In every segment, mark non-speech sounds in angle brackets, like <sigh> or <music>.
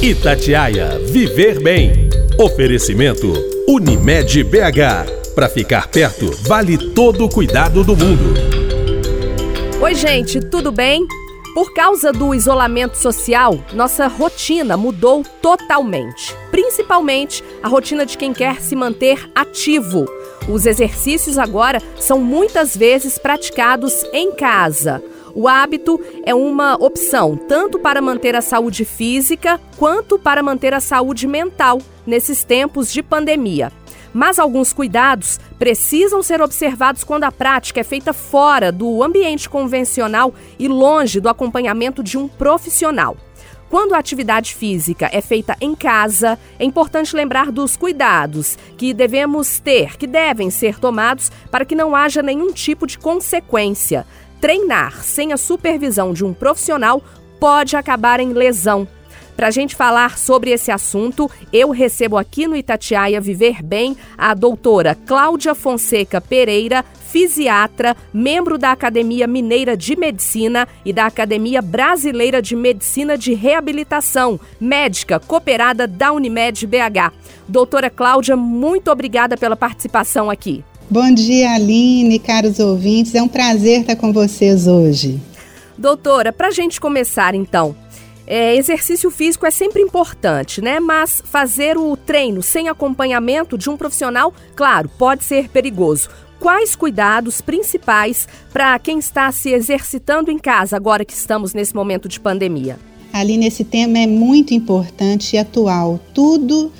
Itatiaia Viver Bem. Oferecimento Unimed BH. Para ficar perto, vale todo o cuidado do mundo. Oi, gente, tudo bem? Por causa do isolamento social, nossa rotina mudou totalmente. Principalmente a rotina de quem quer se manter ativo. Os exercícios agora são muitas vezes praticados em casa. O hábito é uma opção tanto para manter a saúde física quanto para manter a saúde mental nesses tempos de pandemia. Mas alguns cuidados precisam ser observados quando a prática é feita fora do ambiente convencional e longe do acompanhamento de um profissional. Quando a atividade física é feita em casa, é importante lembrar dos cuidados que devemos ter, que devem ser tomados para que não haja nenhum tipo de consequência. Treinar sem a supervisão de um profissional pode acabar em lesão. Para a gente falar sobre esse assunto, eu recebo aqui no Itatiaia Viver Bem a doutora Cláudia Fonseca Pereira, fisiatra, membro da Academia Mineira de Medicina e da Academia Brasileira de Medicina de Reabilitação, médica cooperada da Unimed BH. Doutora Cláudia, muito obrigada pela participação aqui. Bom dia, Aline, caros ouvintes. É um prazer estar com vocês hoje. Doutora, para a gente começar então, é, exercício físico é sempre importante, né? Mas fazer o treino sem acompanhamento de um profissional, claro, pode ser perigoso. Quais cuidados principais para quem está se exercitando em casa agora que estamos nesse momento de pandemia? Aline, esse tema é muito importante e atual. Tudo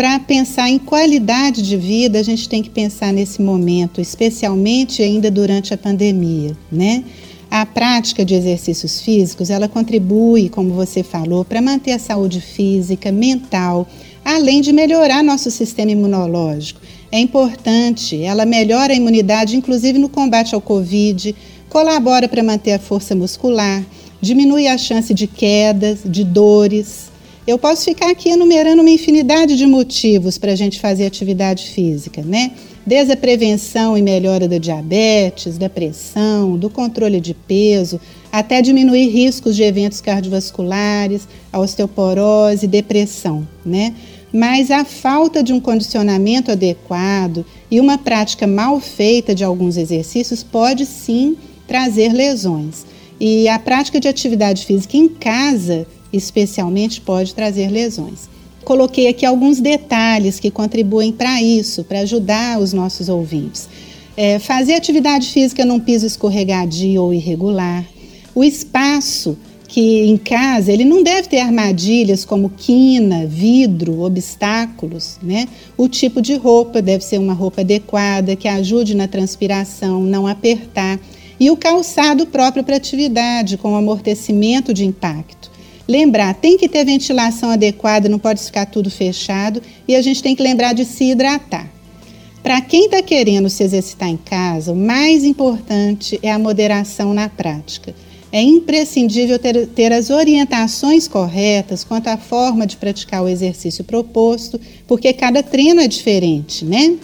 para pensar em qualidade de vida, a gente tem que pensar nesse momento, especialmente ainda durante a pandemia, né? A prática de exercícios físicos, ela contribui, como você falou, para manter a saúde física, mental, além de melhorar nosso sistema imunológico. É importante, ela melhora a imunidade, inclusive no combate ao Covid, colabora para manter a força muscular, diminui a chance de quedas, de dores, eu posso ficar aqui enumerando uma infinidade de motivos para a gente fazer atividade física, né? Desde a prevenção e melhora da diabetes, da pressão, do controle de peso, até diminuir riscos de eventos cardiovasculares, osteoporose, depressão, né? Mas a falta de um condicionamento adequado e uma prática mal feita de alguns exercícios pode sim trazer lesões. E a prática de atividade física em casa especialmente pode trazer lesões. Coloquei aqui alguns detalhes que contribuem para isso, para ajudar os nossos ouvintes. É, fazer atividade física num piso escorregadio ou irregular. O espaço que em casa ele não deve ter armadilhas como quina, vidro, obstáculos, né? O tipo de roupa deve ser uma roupa adequada que ajude na transpiração, não apertar. E o calçado próprio para atividade, com amortecimento de impacto. Lembrar, tem que ter ventilação adequada, não pode ficar tudo fechado e a gente tem que lembrar de se hidratar. Para quem está querendo se exercitar em casa, o mais importante é a moderação na prática. É imprescindível ter, ter, as orientações corretas quanto à forma de praticar o exercício proposto, porque cada treino é diferente, né?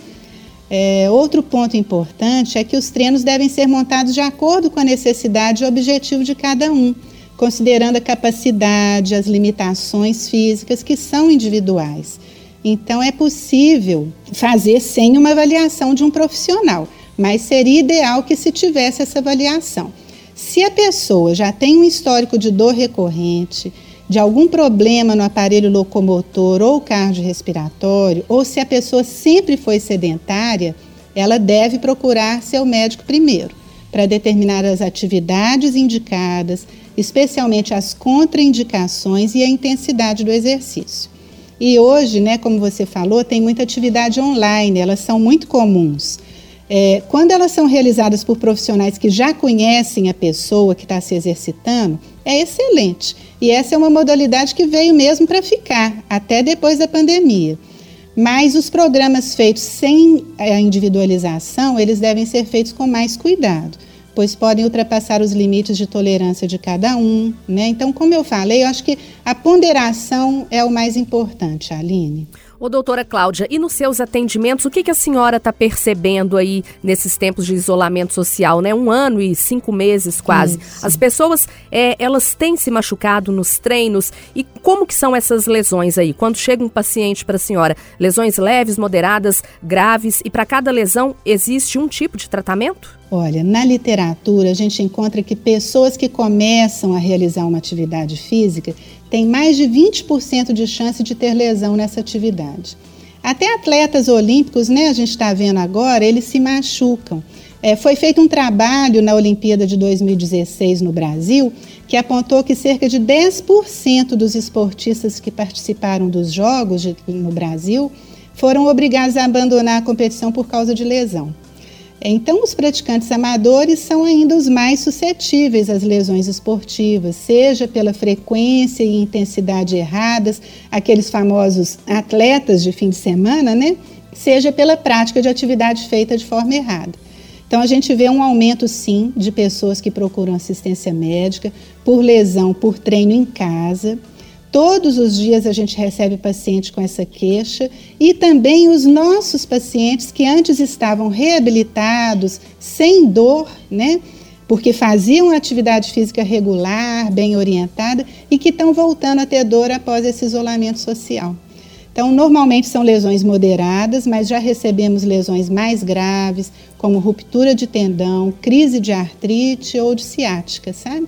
É, outro ponto importante é que os treinos devem ser montados de acordo com a necessidade e objetivo de cada um considerando a capacidade, as limitações físicas que são individuais. Então, é possível fazer sem uma avaliação de um profissional, mas seria ideal que se tivesse essa avaliação. Se a pessoa já tem um histórico de dor recorrente, de algum problema no aparelho locomotor ou cardiorrespiratório, ou se a pessoa sempre foi sedentária, ela deve procurar seu médico primeiro, para determinar as atividades indicadas, especialmente as contraindicações e a intensidade do exercício. E hoje, né, como você falou, tem muita atividade online, elas são muito comuns. É, quando elas são realizadas por profissionais que já conhecem a pessoa que está se exercitando, é excelente. E essa é uma modalidade que veio mesmo para ficar, até depois da pandemia. Mas os programas feitos sem a individualização, eles devem ser feitos com mais cuidado pois podem ultrapassar os limites de tolerância de cada um. Né? Então, como eu falei, eu acho que a ponderação é o mais importante, Aline. Ô, doutora Cláudia, e nos seus atendimentos, o que, que a senhora está percebendo aí nesses tempos de isolamento social, né? Um ano e cinco meses quase. Isso. As pessoas, é, elas têm se machucado nos treinos e como que são essas lesões aí? Quando chega um paciente para a senhora, lesões leves, moderadas, graves e para cada lesão existe um tipo de tratamento? Olha, na literatura a gente encontra que pessoas que começam a realizar uma atividade física têm mais de 20% de chance de ter lesão nessa atividade. Até atletas olímpicos, né, a gente está vendo agora, eles se machucam. É, foi feito um trabalho na Olimpíada de 2016 no Brasil que apontou que cerca de 10% dos esportistas que participaram dos Jogos de, no Brasil foram obrigados a abandonar a competição por causa de lesão. Então, os praticantes amadores são ainda os mais suscetíveis às lesões esportivas, seja pela frequência e intensidade erradas, aqueles famosos atletas de fim de semana, né? Seja pela prática de atividade feita de forma errada. Então, a gente vê um aumento, sim, de pessoas que procuram assistência médica por lesão, por treino em casa. Todos os dias a gente recebe paciente com essa queixa e também os nossos pacientes que antes estavam reabilitados, sem dor, né? Porque faziam atividade física regular, bem orientada e que estão voltando a ter dor após esse isolamento social. Então, normalmente são lesões moderadas, mas já recebemos lesões mais graves, como ruptura de tendão, crise de artrite ou de ciática, sabe?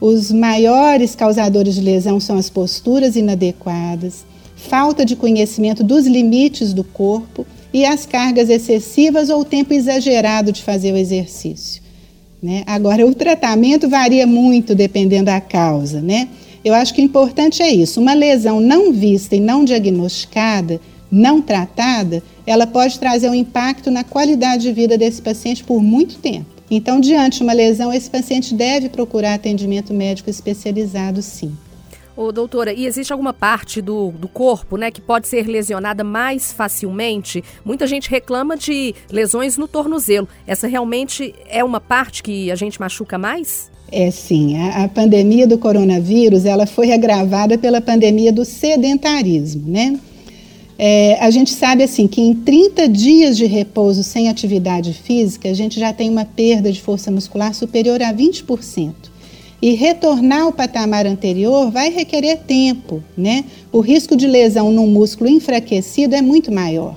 Os maiores causadores de lesão são as posturas inadequadas, falta de conhecimento dos limites do corpo e as cargas excessivas ou o tempo exagerado de fazer o exercício. Né? Agora, o tratamento varia muito dependendo da causa. Né? Eu acho que o importante é isso: uma lesão não vista e não diagnosticada, não tratada, ela pode trazer um impacto na qualidade de vida desse paciente por muito tempo. Então, diante de uma lesão, esse paciente deve procurar atendimento médico especializado, sim. Ô, doutora, e existe alguma parte do, do corpo, né, que pode ser lesionada mais facilmente? Muita gente reclama de lesões no tornozelo. Essa realmente é uma parte que a gente machuca mais? É sim. A, a pandemia do coronavírus, ela foi agravada pela pandemia do sedentarismo, né? É, a gente sabe assim que em 30 dias de repouso sem atividade física, a gente já tem uma perda de força muscular superior a 20%. E retornar ao patamar anterior vai requerer tempo, né? O risco de lesão num músculo enfraquecido é muito maior.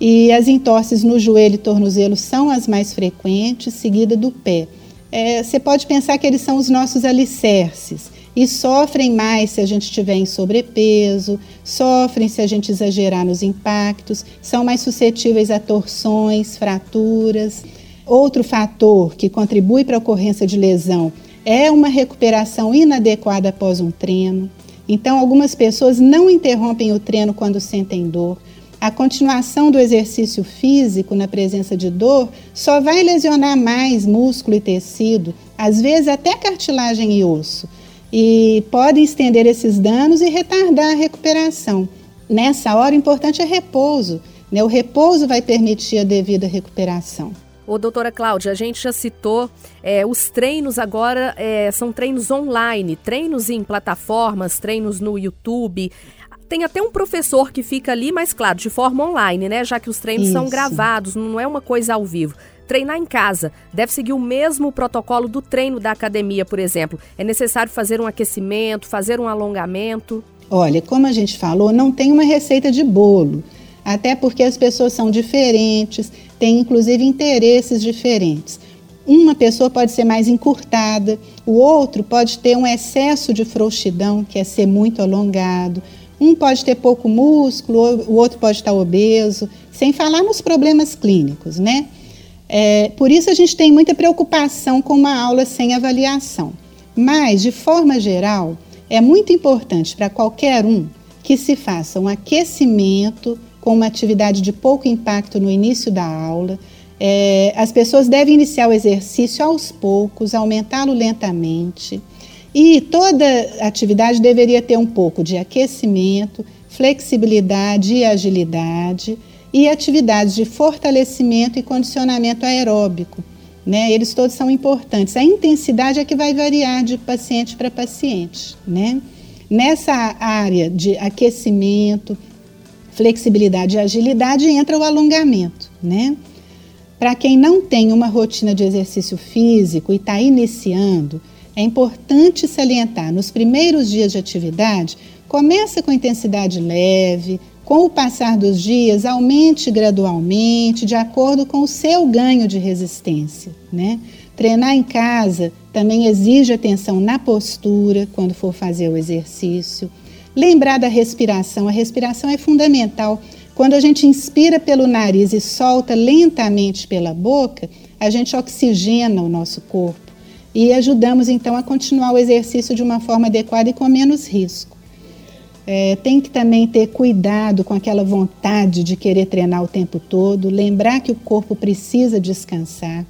E as entorses no joelho e tornozelo são as mais frequentes, seguida do pé. É, você pode pensar que eles são os nossos alicerces e sofrem mais se a gente estiver em sobrepeso, sofrem se a gente exagerar nos impactos, são mais suscetíveis a torções, fraturas. Outro fator que contribui para a ocorrência de lesão é uma recuperação inadequada após um treino. Então, algumas pessoas não interrompem o treino quando sentem dor. A continuação do exercício físico na presença de dor só vai lesionar mais músculo e tecido, às vezes até cartilagem e osso e podem estender esses danos e retardar a recuperação. Nessa hora, o importante é repouso. Né? O repouso vai permitir a devida recuperação. Ô, doutora Cláudia, a gente já citou é, os treinos agora é, são treinos online, treinos em plataformas, treinos no YouTube. Tem até um professor que fica ali, mas claro, de forma online, né? Já que os treinos Isso. são gravados, não é uma coisa ao vivo. Treinar em casa deve seguir o mesmo protocolo do treino da academia, por exemplo. É necessário fazer um aquecimento, fazer um alongamento? Olha, como a gente falou, não tem uma receita de bolo. Até porque as pessoas são diferentes, têm inclusive interesses diferentes. Uma pessoa pode ser mais encurtada, o outro pode ter um excesso de frouxidão, que é ser muito alongado. Um pode ter pouco músculo, o outro pode estar obeso, sem falar nos problemas clínicos, né? É, por isso a gente tem muita preocupação com uma aula sem avaliação. Mas, de forma geral, é muito importante para qualquer um que se faça um aquecimento com uma atividade de pouco impacto no início da aula. É, as pessoas devem iniciar o exercício aos poucos, aumentá-lo lentamente. E toda atividade deveria ter um pouco de aquecimento, flexibilidade e agilidade e atividades de fortalecimento e condicionamento aeróbico. Né? Eles todos são importantes. A intensidade é que vai variar de paciente para paciente. Né? Nessa área de aquecimento, flexibilidade e agilidade, entra o alongamento, né? Para quem não tem uma rotina de exercício físico e está iniciando, é importante salientar nos primeiros dias de atividade, começa com intensidade leve, com o passar dos dias, aumente gradualmente, de acordo com o seu ganho de resistência. Né? Treinar em casa também exige atenção na postura quando for fazer o exercício. Lembrar da respiração, a respiração é fundamental. Quando a gente inspira pelo nariz e solta lentamente pela boca, a gente oxigena o nosso corpo e ajudamos então a continuar o exercício de uma forma adequada e com menos risco. É, tem que também ter cuidado com aquela vontade de querer treinar o tempo todo, lembrar que o corpo precisa descansar.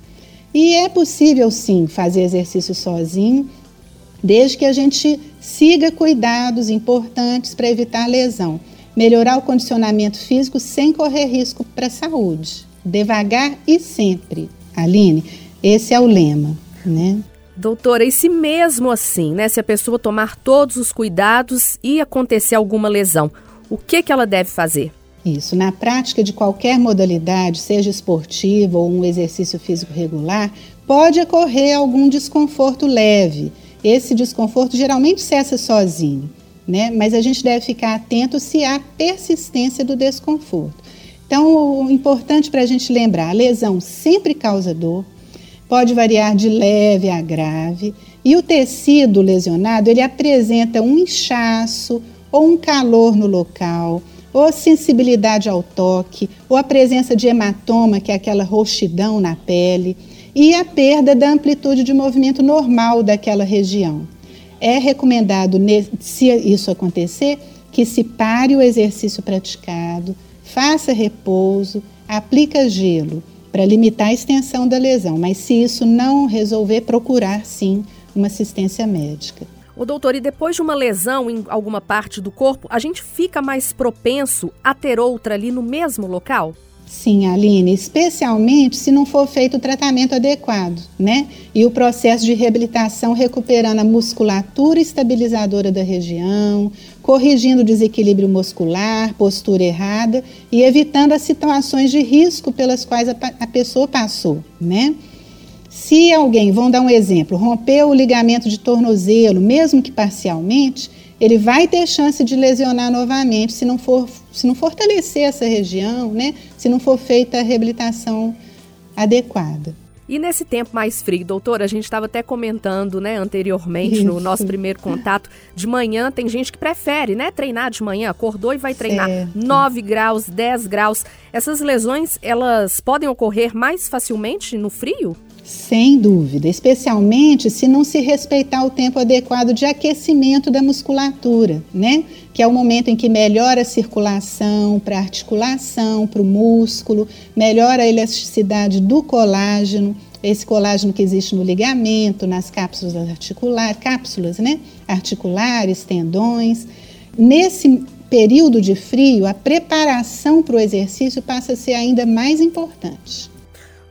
E é possível sim fazer exercício sozinho, desde que a gente siga cuidados importantes para evitar lesão. Melhorar o condicionamento físico sem correr risco para a saúde. Devagar e sempre. Aline, esse é o lema, né? Doutora, e se mesmo assim, né, se a pessoa tomar todos os cuidados e acontecer alguma lesão, o que, que ela deve fazer? Isso, na prática de qualquer modalidade, seja esportiva ou um exercício físico regular, pode ocorrer algum desconforto leve. Esse desconforto geralmente cessa sozinho, né? Mas a gente deve ficar atento se há persistência do desconforto. Então, o importante para a gente lembrar, a lesão sempre causa dor, pode variar de leve a grave, e o tecido lesionado ele apresenta um inchaço ou um calor no local, ou sensibilidade ao toque, ou a presença de hematoma, que é aquela roxidão na pele, e a perda da amplitude de movimento normal daquela região. É recomendado, se isso acontecer, que se pare o exercício praticado, faça repouso, aplica gelo para limitar a extensão da lesão, mas se isso não resolver, procurar sim uma assistência médica. O doutor, e depois de uma lesão em alguma parte do corpo, a gente fica mais propenso a ter outra ali no mesmo local? Sim, Aline, especialmente se não for feito o tratamento adequado, né? E o processo de reabilitação recuperando a musculatura estabilizadora da região, corrigindo o desequilíbrio muscular, postura errada e evitando as situações de risco pelas quais a, a pessoa passou, né? Se alguém, vamos dar um exemplo, rompeu o ligamento de tornozelo, mesmo que parcialmente, ele vai ter chance de lesionar novamente se não for se não fortalecer essa região, né? Se não for feita a reabilitação adequada. E nesse tempo mais frio, doutora, a gente estava até comentando, né, anteriormente, Isso. no nosso primeiro contato, de manhã tem gente que prefere, né, treinar de manhã, acordou e vai treinar certo. 9 graus, 10 graus. Essas lesões, elas podem ocorrer mais facilmente no frio? Sem dúvida, especialmente se não se respeitar o tempo adequado de aquecimento da musculatura, né? Que é o momento em que melhora a circulação para a articulação, para o músculo, melhora a elasticidade do colágeno, esse colágeno que existe no ligamento, nas cápsulas articulares, cápsulas, né? Articulares, tendões. Nesse período de frio, a preparação para o exercício passa a ser ainda mais importante.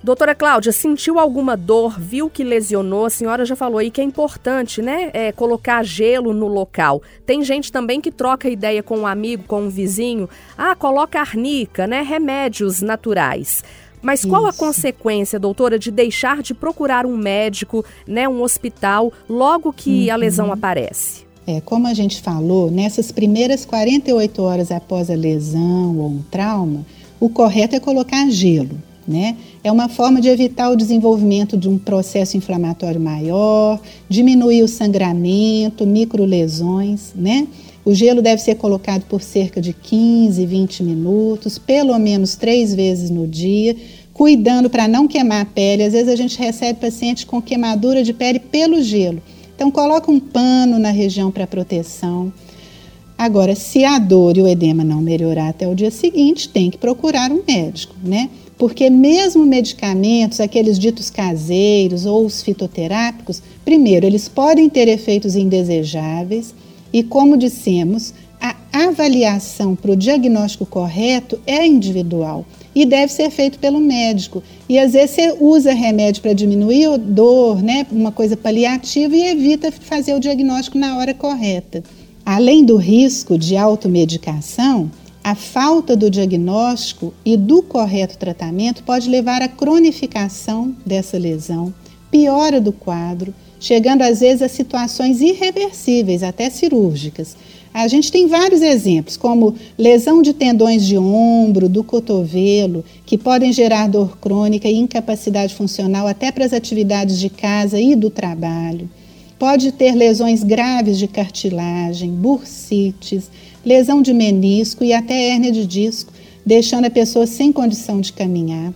Doutora Cláudia, sentiu alguma dor, viu que lesionou? A senhora já falou aí que é importante, né? É, colocar gelo no local. Tem gente também que troca ideia com um amigo, com um vizinho. Ah, coloca arnica, né? Remédios naturais. Mas qual Isso. a consequência, doutora, de deixar de procurar um médico, né, um hospital, logo que uhum. a lesão aparece? É, como a gente falou, nessas primeiras 48 horas após a lesão ou um trauma, o correto é colocar gelo. Né? É uma forma de evitar o desenvolvimento de um processo inflamatório maior, diminuir o sangramento, microlesões. Né? O gelo deve ser colocado por cerca de 15, 20 minutos, pelo menos três vezes no dia, cuidando para não queimar a pele. Às vezes a gente recebe paciente com queimadura de pele pelo gelo. Então coloca um pano na região para proteção. Agora, se a dor e o edema não melhorar até o dia seguinte, tem que procurar um médico, né? Porque mesmo medicamentos, aqueles ditos caseiros ou os fitoterápicos, primeiro, eles podem ter efeitos indesejáveis e, como dissemos, a avaliação para o diagnóstico correto é individual e deve ser feito pelo médico. E às vezes você usa remédio para diminuir a dor, né, uma coisa paliativa e evita fazer o diagnóstico na hora correta. Além do risco de automedicação, a falta do diagnóstico e do correto tratamento pode levar à cronificação dessa lesão, piora do quadro, chegando às vezes a situações irreversíveis, até cirúrgicas. A gente tem vários exemplos, como lesão de tendões de ombro, do cotovelo, que podem gerar dor crônica e incapacidade funcional até para as atividades de casa e do trabalho. Pode ter lesões graves de cartilagem, bursites, lesão de menisco e até hérnia de disco, deixando a pessoa sem condição de caminhar.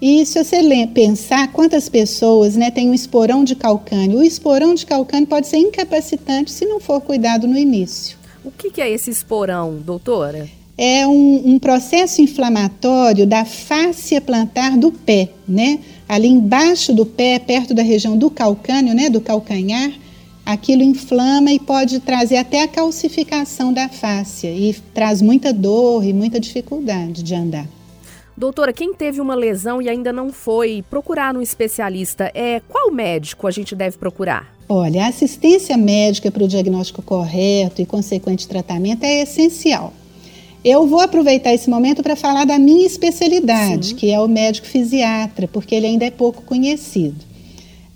E se você pensar quantas pessoas né, têm um esporão de calcânio, o esporão de calcânio pode ser incapacitante se não for cuidado no início. O que é esse esporão, doutora? É um, um processo inflamatório da fáscia plantar do pé, né? Ali embaixo do pé, perto da região do calcânio, né, do calcanhar, aquilo inflama e pode trazer até a calcificação da fáscia e traz muita dor e muita dificuldade de andar. Doutora, quem teve uma lesão e ainda não foi procurar um especialista, é qual médico a gente deve procurar? Olha, a assistência médica para o diagnóstico correto e consequente tratamento é essencial. Eu vou aproveitar esse momento para falar da minha especialidade, Sim. que é o médico fisiatra, porque ele ainda é pouco conhecido.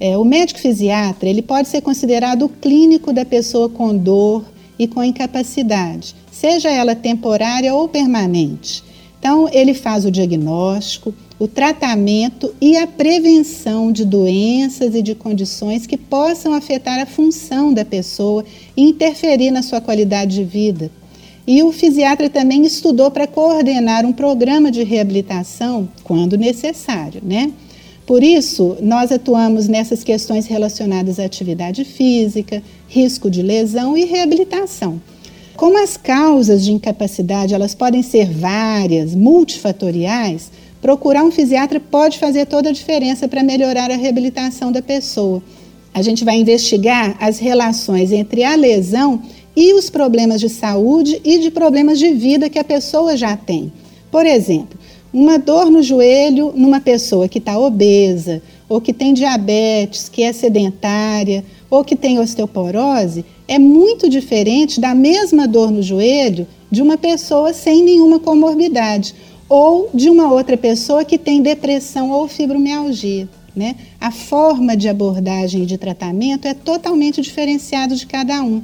É, o médico fisiatra ele pode ser considerado o clínico da pessoa com dor e com incapacidade, seja ela temporária ou permanente. Então, ele faz o diagnóstico, o tratamento e a prevenção de doenças e de condições que possam afetar a função da pessoa e interferir na sua qualidade de vida. E o fisiatra também estudou para coordenar um programa de reabilitação quando necessário, né? Por isso, nós atuamos nessas questões relacionadas à atividade física, risco de lesão e reabilitação. Como as causas de incapacidade elas podem ser várias, multifatoriais, procurar um fisiatra pode fazer toda a diferença para melhorar a reabilitação da pessoa. A gente vai investigar as relações entre a lesão e os problemas de saúde e de problemas de vida que a pessoa já tem. Por exemplo, uma dor no joelho numa pessoa que está obesa, ou que tem diabetes, que é sedentária, ou que tem osteoporose, é muito diferente da mesma dor no joelho de uma pessoa sem nenhuma comorbidade, ou de uma outra pessoa que tem depressão ou fibromialgia. Né? A forma de abordagem e de tratamento é totalmente diferenciado de cada um.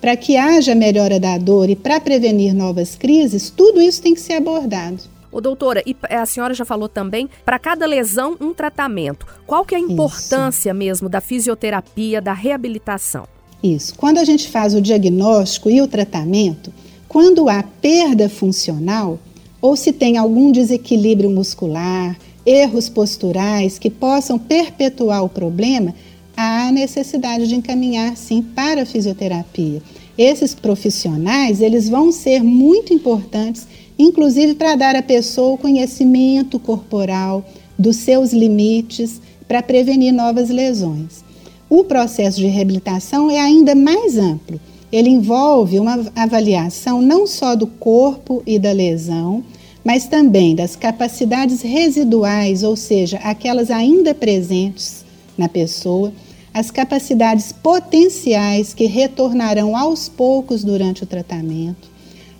Para que haja melhora da dor e para prevenir novas crises, tudo isso tem que ser abordado. Ô, doutora, e a senhora já falou também, para cada lesão, um tratamento. Qual que é a importância Isso. mesmo da fisioterapia, da reabilitação? Isso. Quando a gente faz o diagnóstico e o tratamento, quando há perda funcional, ou se tem algum desequilíbrio muscular, erros posturais que possam perpetuar o problema, há necessidade de encaminhar sim para a fisioterapia. Esses profissionais, eles vão ser muito importantes inclusive para dar à pessoa o conhecimento corporal dos seus limites para prevenir novas lesões. O processo de reabilitação é ainda mais amplo. Ele envolve uma avaliação não só do corpo e da lesão, mas também das capacidades residuais, ou seja, aquelas ainda presentes na pessoa, as capacidades potenciais que retornarão aos poucos durante o tratamento,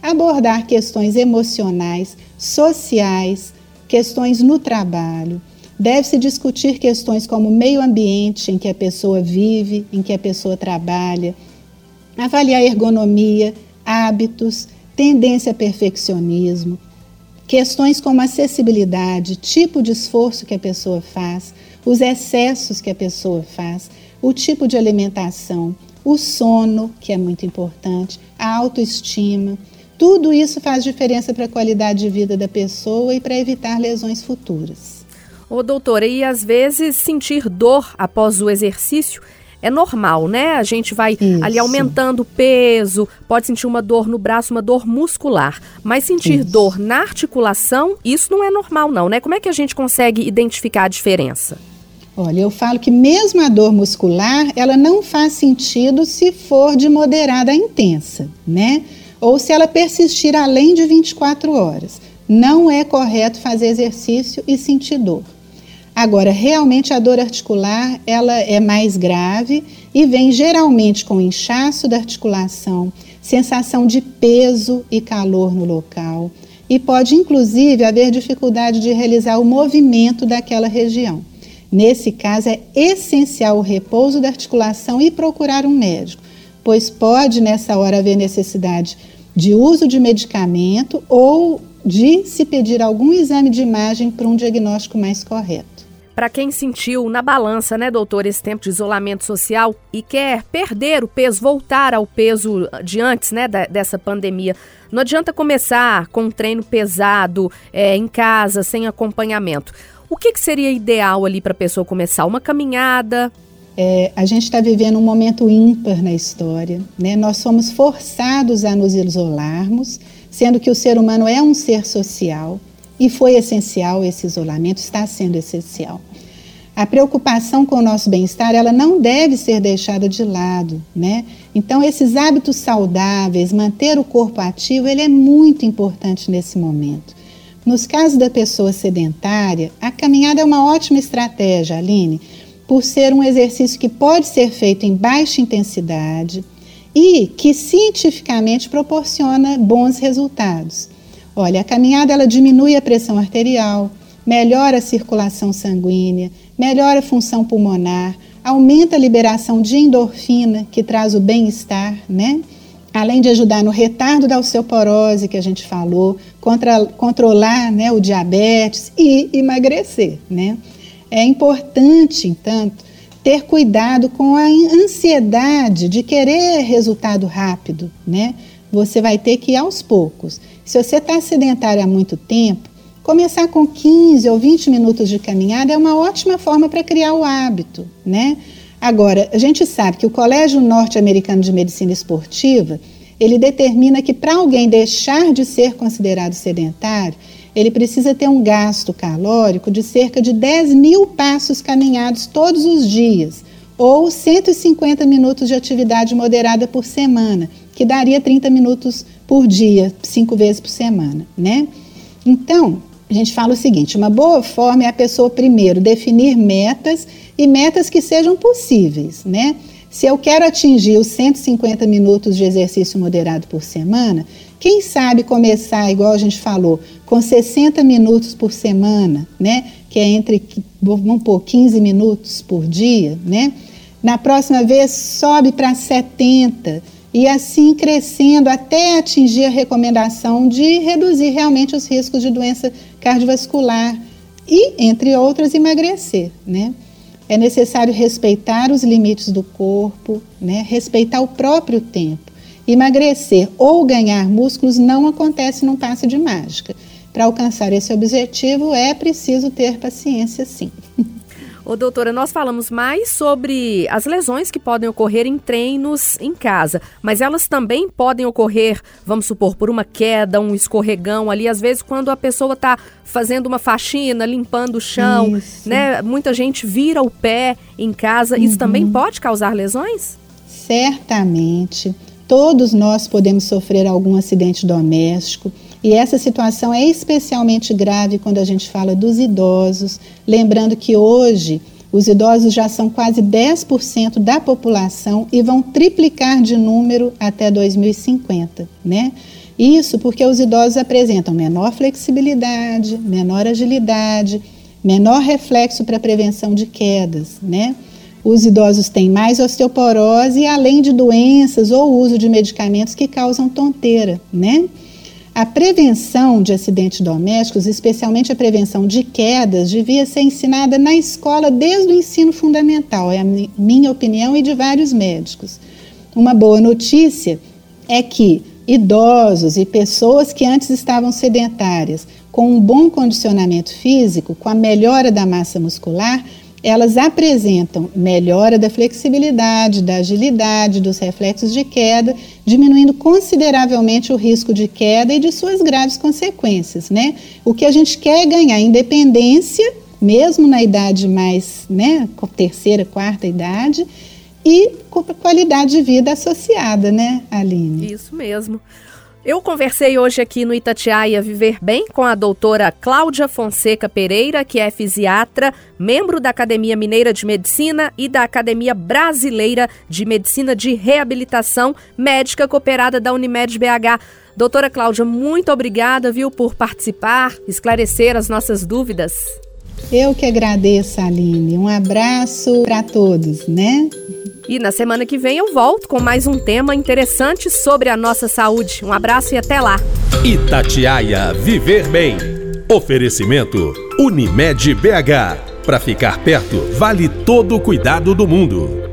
abordar questões emocionais, sociais, questões no trabalho. Deve-se discutir questões como meio ambiente em que a pessoa vive, em que a pessoa trabalha, avaliar ergonomia, hábitos, tendência a perfeccionismo, questões como acessibilidade, tipo de esforço que a pessoa faz, os excessos que a pessoa faz, o tipo de alimentação, o sono, que é muito importante, a autoestima, tudo isso faz diferença para a qualidade de vida da pessoa e para evitar lesões futuras. Ô, doutora, e às vezes sentir dor após o exercício é normal, né? A gente vai Isso. ali aumentando o peso, pode sentir uma dor no braço, uma dor muscular. Mas sentir isso. dor na articulação, isso não é normal, não, né? Como é que a gente consegue identificar a diferença? Olha, eu falo que mesmo a dor muscular, ela não faz sentido se for de moderada a intensa, né? Ou se ela persistir além de 24 horas. Não é correto fazer exercício e sentir dor. Agora, realmente a dor articular, ela é mais grave e vem geralmente com inchaço da articulação, sensação de peso e calor no local, e pode inclusive haver dificuldade de realizar o movimento daquela região. Nesse caso, é essencial o repouso da articulação e procurar um médico, pois pode nessa hora haver necessidade de uso de medicamento ou de se pedir algum exame de imagem para um diagnóstico mais correto. Para quem sentiu na balança, né, doutor, esse tempo de isolamento social e quer perder o peso, voltar ao peso de antes, né, da, dessa pandemia, não adianta começar com um treino pesado é, em casa, sem acompanhamento. O que, que seria ideal ali para a pessoa começar? Uma caminhada? É, a gente está vivendo um momento ímpar na história, né? Nós somos forçados a nos isolarmos, sendo que o ser humano é um ser social e foi essencial esse isolamento, está sendo essencial. A preocupação com o nosso bem-estar, ela não deve ser deixada de lado, né? Então, esses hábitos saudáveis, manter o corpo ativo, ele é muito importante nesse momento. Nos casos da pessoa sedentária, a caminhada é uma ótima estratégia, Aline, por ser um exercício que pode ser feito em baixa intensidade e que cientificamente proporciona bons resultados. Olha, a caminhada ela diminui a pressão arterial, melhora a circulação sanguínea, melhora a função pulmonar, aumenta a liberação de endorfina, que traz o bem-estar, né? além de ajudar no retardo da osteoporose que a gente falou, contra, controlar né, o diabetes e emagrecer. Né? É importante, entanto, ter cuidado com a ansiedade de querer resultado rápido. Né? Você vai ter que ir aos poucos. Se você está sedentário há muito tempo, começar com 15 ou 20 minutos de caminhada é uma ótima forma para criar o hábito. Né? Agora, a gente sabe que o Colégio Norte-Americano de Medicina Esportiva, ele determina que para alguém deixar de ser considerado sedentário, ele precisa ter um gasto calórico de cerca de 10 mil passos caminhados todos os dias, ou 150 minutos de atividade moderada por semana, que daria 30 minutos por dia, cinco vezes por semana, né? Então, a gente fala o seguinte: uma boa forma é a pessoa primeiro definir metas e metas que sejam possíveis, né? Se eu quero atingir os 150 minutos de exercício moderado por semana, quem sabe começar, igual a gente falou, com 60 minutos por semana, né? Que é entre, vamos pôr, 15 minutos por dia, né? Na próxima vez sobe para 70 e assim crescendo até atingir a recomendação de reduzir realmente os riscos de doença cardiovascular e, entre outras, emagrecer, né? É necessário respeitar os limites do corpo, né? respeitar o próprio tempo. Emagrecer ou ganhar músculos não acontece num passe de mágica. Para alcançar esse objetivo é preciso ter paciência, sim. <laughs> Ô, doutora, nós falamos mais sobre as lesões que podem ocorrer em treinos em casa, mas elas também podem ocorrer, vamos supor, por uma queda, um escorregão ali, às vezes quando a pessoa está fazendo uma faxina, limpando o chão, Isso. né? Muita gente vira o pé em casa, uhum. isso também pode causar lesões? Certamente. Todos nós podemos sofrer algum acidente doméstico. E essa situação é especialmente grave quando a gente fala dos idosos, lembrando que hoje os idosos já são quase 10% da população e vão triplicar de número até 2050, né? Isso porque os idosos apresentam menor flexibilidade, menor agilidade, menor reflexo para prevenção de quedas, né? Os idosos têm mais osteoporose, além de doenças ou uso de medicamentos que causam tonteira, né? A prevenção de acidentes domésticos, especialmente a prevenção de quedas, devia ser ensinada na escola desde o ensino fundamental, é a minha opinião e de vários médicos. Uma boa notícia é que idosos e pessoas que antes estavam sedentárias, com um bom condicionamento físico, com a melhora da massa muscular, elas apresentam melhora da flexibilidade, da agilidade, dos reflexos de queda, diminuindo consideravelmente o risco de queda e de suas graves consequências, né? O que a gente quer é ganhar independência, mesmo na idade mais, né, terceira, quarta idade, e qualidade de vida associada, né, Aline? Isso mesmo. Eu conversei hoje aqui no Itatiaia Viver Bem com a doutora Cláudia Fonseca Pereira, que é fisiatra, membro da Academia Mineira de Medicina e da Academia Brasileira de Medicina de Reabilitação, médica cooperada da Unimed BH. Doutora Cláudia, muito obrigada, viu, por participar, esclarecer as nossas dúvidas. Eu que agradeço, Aline. Um abraço para todos, né? E na semana que vem eu volto com mais um tema interessante sobre a nossa saúde. Um abraço e até lá. Itatiaia Viver Bem. Oferecimento Unimed BH. Para ficar perto, vale todo o cuidado do mundo.